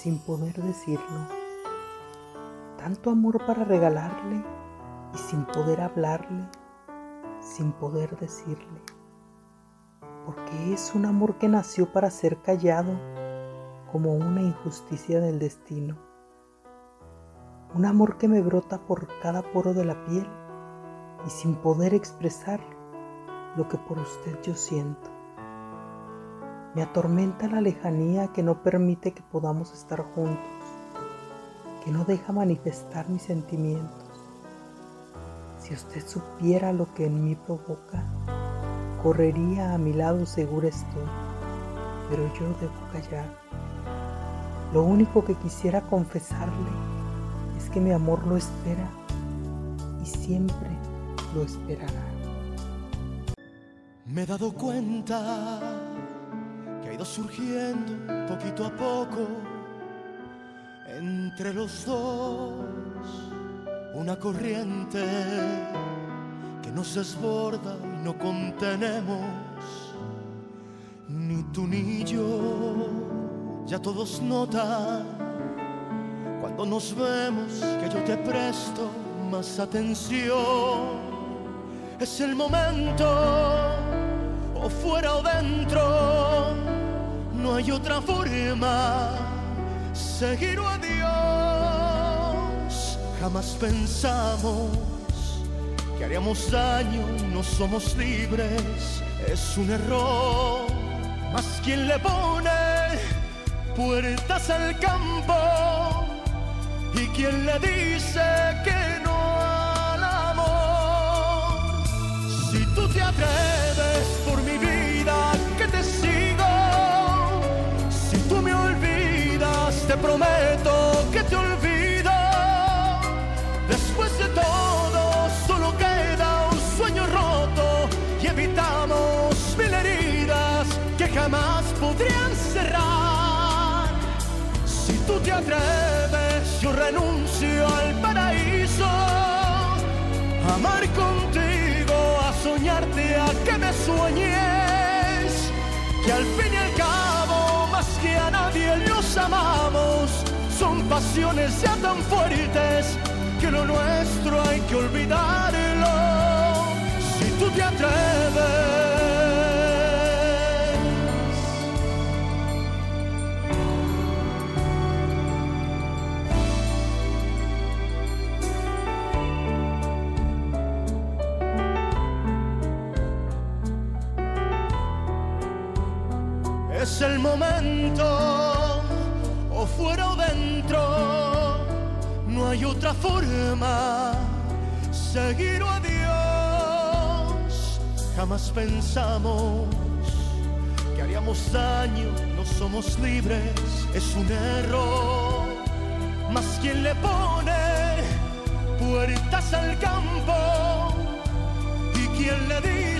sin poder decirlo. Tanto amor para regalarle y sin poder hablarle, sin poder decirle. Porque es un amor que nació para ser callado como una injusticia del destino. Un amor que me brota por cada poro de la piel y sin poder expresar lo que por usted yo siento. Me atormenta la lejanía que no permite que podamos estar juntos, que no deja manifestar mis sentimientos. Si usted supiera lo que en mí provoca, correría a mi lado segura estoy, pero yo debo callar. Lo único que quisiera confesarle es que mi amor lo espera y siempre lo esperará. Me he dado cuenta que ha ido surgiendo poquito a poco entre los dos una corriente que nos desborda y no contenemos, ni tú ni yo, ya todos notan cuando nos vemos que yo te presto más atención. Es el momento, hay otra forma, seguir o adiós. Jamás pensamos que haríamos daño, no somos libres, es un error. Mas quien le pone puertas al campo y quien le dice que te prometo que te olvido. Después de todo solo queda un sueño roto y evitamos mil heridas que jamás podrían cerrar. Si tú te atreves, yo renuncio al paraíso. Amar contigo, a soñarte, a que me sueñes. Que al fin pasiones ya tan fuertes que lo nuestro hay que olvidarlo. Si tú te atreves. Es el momento, hay otra forma, seguir o adiós. Jamás pensamos que haríamos daño, no somos libres, es un error. Mas quien le pone puertas al campo y quien le dice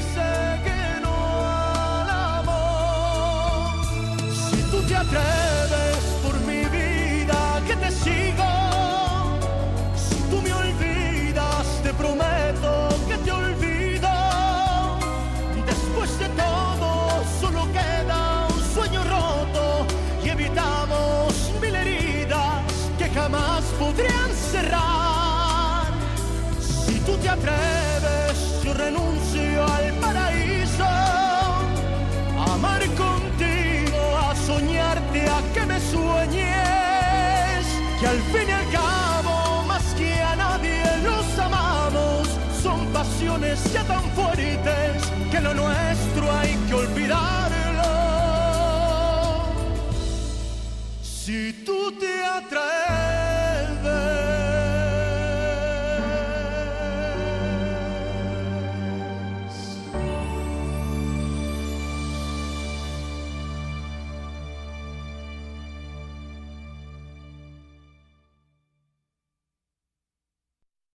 atreves, yo renuncio al paraíso. Amar contigo, a soñarte, a que me sueñes. Que al fin y al cabo, más que a nadie los amamos. Son pasiones ya tan fuertes